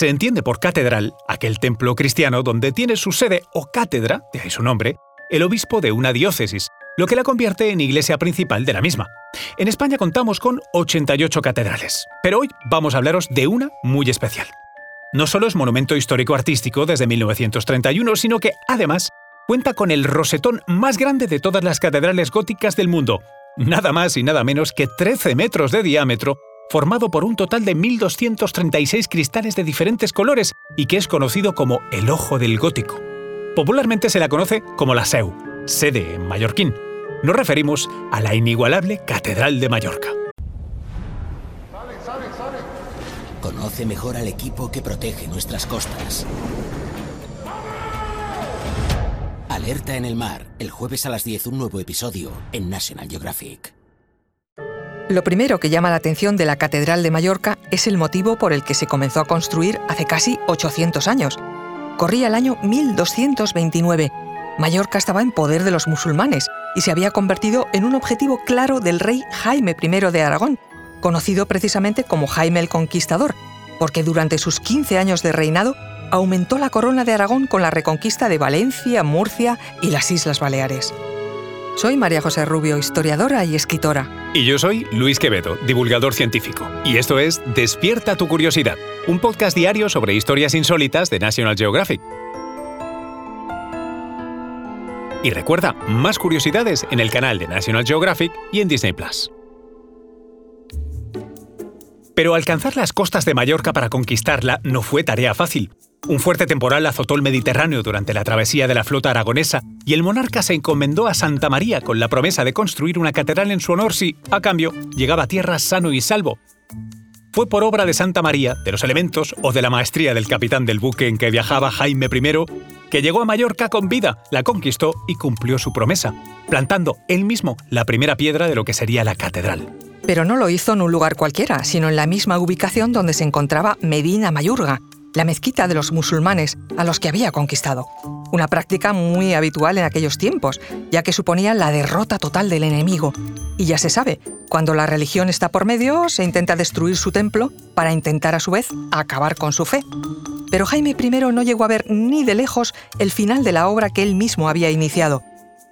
Se entiende por catedral aquel templo cristiano donde tiene su sede o cátedra, de ahí su nombre, el obispo de una diócesis, lo que la convierte en iglesia principal de la misma. En España contamos con 88 catedrales, pero hoy vamos a hablaros de una muy especial. No solo es monumento histórico artístico desde 1931, sino que además cuenta con el rosetón más grande de todas las catedrales góticas del mundo, nada más y nada menos que 13 metros de diámetro formado por un total de 1.236 cristales de diferentes colores y que es conocido como el Ojo del Gótico. Popularmente se la conoce como la SEU, sede en mallorquín. Nos referimos a la inigualable Catedral de Mallorca. Conoce mejor al equipo que protege nuestras costas. Alerta en el mar, el jueves a las 10 un nuevo episodio en National Geographic. Lo primero que llama la atención de la Catedral de Mallorca es el motivo por el que se comenzó a construir hace casi 800 años. Corría el año 1229. Mallorca estaba en poder de los musulmanes y se había convertido en un objetivo claro del rey Jaime I de Aragón, conocido precisamente como Jaime el Conquistador, porque durante sus 15 años de reinado aumentó la corona de Aragón con la reconquista de Valencia, Murcia y las Islas Baleares. Soy María José Rubio, historiadora y escritora. Y yo soy Luis Quevedo, divulgador científico. Y esto es Despierta tu curiosidad, un podcast diario sobre historias insólitas de National Geographic. Y recuerda, más curiosidades en el canal de National Geographic y en Disney Plus. Pero alcanzar las costas de Mallorca para conquistarla no fue tarea fácil. Un fuerte temporal azotó el Mediterráneo durante la travesía de la flota aragonesa y el monarca se encomendó a Santa María con la promesa de construir una catedral en su honor si, a cambio, llegaba a tierra sano y salvo. Fue por obra de Santa María, de los elementos o de la maestría del capitán del buque en que viajaba Jaime I, que llegó a Mallorca con vida, la conquistó y cumplió su promesa, plantando él mismo la primera piedra de lo que sería la catedral. Pero no lo hizo en un lugar cualquiera, sino en la misma ubicación donde se encontraba Medina Mayurga, la mezquita de los musulmanes a los que había conquistado. Una práctica muy habitual en aquellos tiempos, ya que suponía la derrota total del enemigo. Y ya se sabe, cuando la religión está por medio, se intenta destruir su templo para intentar a su vez acabar con su fe. Pero Jaime I no llegó a ver ni de lejos el final de la obra que él mismo había iniciado.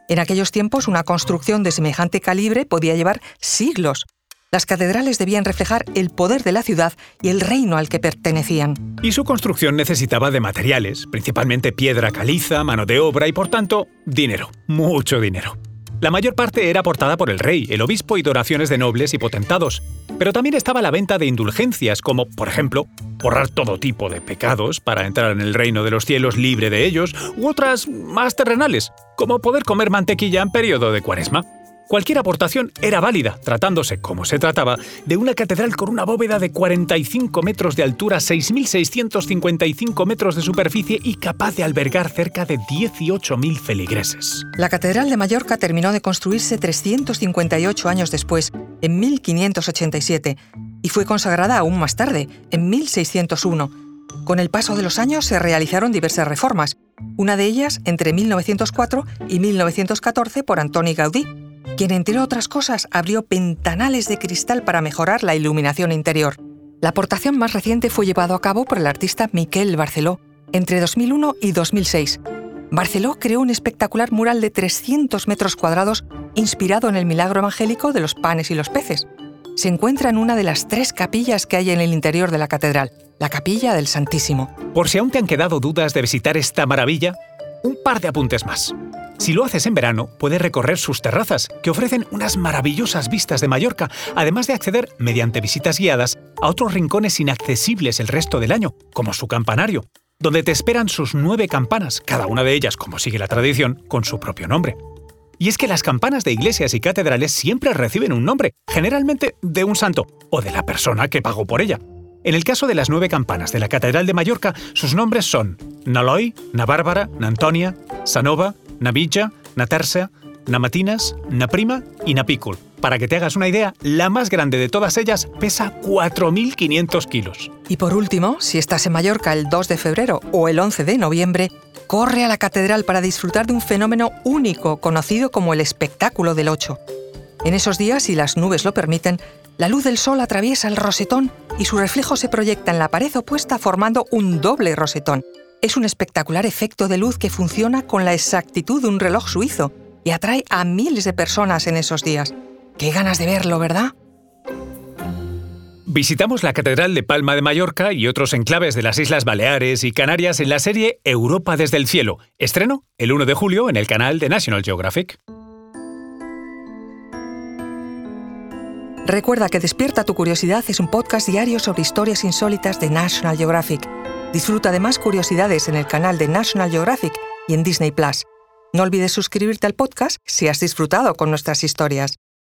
En aquellos tiempos una construcción de semejante calibre podía llevar siglos, las catedrales debían reflejar el poder de la ciudad y el reino al que pertenecían. Y su construcción necesitaba de materiales, principalmente piedra caliza, mano de obra y por tanto, dinero, mucho dinero. La mayor parte era aportada por el rey, el obispo y donaciones de nobles y potentados, pero también estaba la venta de indulgencias, como, por ejemplo, borrar todo tipo de pecados para entrar en el reino de los cielos libre de ellos, u otras más terrenales, como poder comer mantequilla en periodo de cuaresma. Cualquier aportación era válida, tratándose, como se trataba, de una catedral con una bóveda de 45 metros de altura, 6.655 metros de superficie y capaz de albergar cerca de 18.000 feligreses. La Catedral de Mallorca terminó de construirse 358 años después, en 1587, y fue consagrada aún más tarde, en 1601. Con el paso de los años se realizaron diversas reformas, una de ellas entre 1904 y 1914 por Antoni Gaudí, quien entre otras cosas abrió ventanales de cristal para mejorar la iluminación interior. La aportación más reciente fue llevado a cabo por el artista Miquel Barceló entre 2001 y 2006. Barceló creó un espectacular mural de 300 metros cuadrados inspirado en el milagro evangélico de los panes y los peces. Se encuentra en una de las tres capillas que hay en el interior de la catedral, la capilla del Santísimo. Por si aún te han quedado dudas de visitar esta maravilla, un par de apuntes más. Si lo haces en verano, puedes recorrer sus terrazas, que ofrecen unas maravillosas vistas de Mallorca, además de acceder, mediante visitas guiadas, a otros rincones inaccesibles el resto del año, como su campanario, donde te esperan sus nueve campanas, cada una de ellas, como sigue la tradición, con su propio nombre. Y es que las campanas de iglesias y catedrales siempre reciben un nombre, generalmente de un santo o de la persona que pagó por ella. En el caso de las nueve campanas de la Catedral de Mallorca, sus nombres son Naloy, Na Bárbara, Na Antonia, Sanova, Na Villa, Na Terza, Na Matinas, Na Prima y Na Pícul. Para que te hagas una idea, la más grande de todas ellas pesa 4.500 kilos. Y por último, si estás en Mallorca el 2 de febrero o el 11 de noviembre, corre a la catedral para disfrutar de un fenómeno único conocido como el espectáculo del 8. En esos días, si las nubes lo permiten, La luz del sol atraviesa el rosetón y su reflejo se proyecta en la pared opuesta formando un doble rosetón. Es un espectacular efecto de luz que funciona con la exactitud de un reloj suizo y atrae a miles de personas en esos días. Qué ganas de verlo, ¿verdad? Visitamos la Catedral de Palma de Mallorca y otros enclaves de las Islas Baleares y Canarias en la serie Europa desde el cielo. Estreno el 1 de julio en el canal de National Geographic. Recuerda que Despierta tu Curiosidad es un podcast diario sobre historias insólitas de National Geographic. Disfruta de más curiosidades en el canal de National Geographic y en Disney Plus. No olvides suscribirte al podcast si has disfrutado con nuestras historias.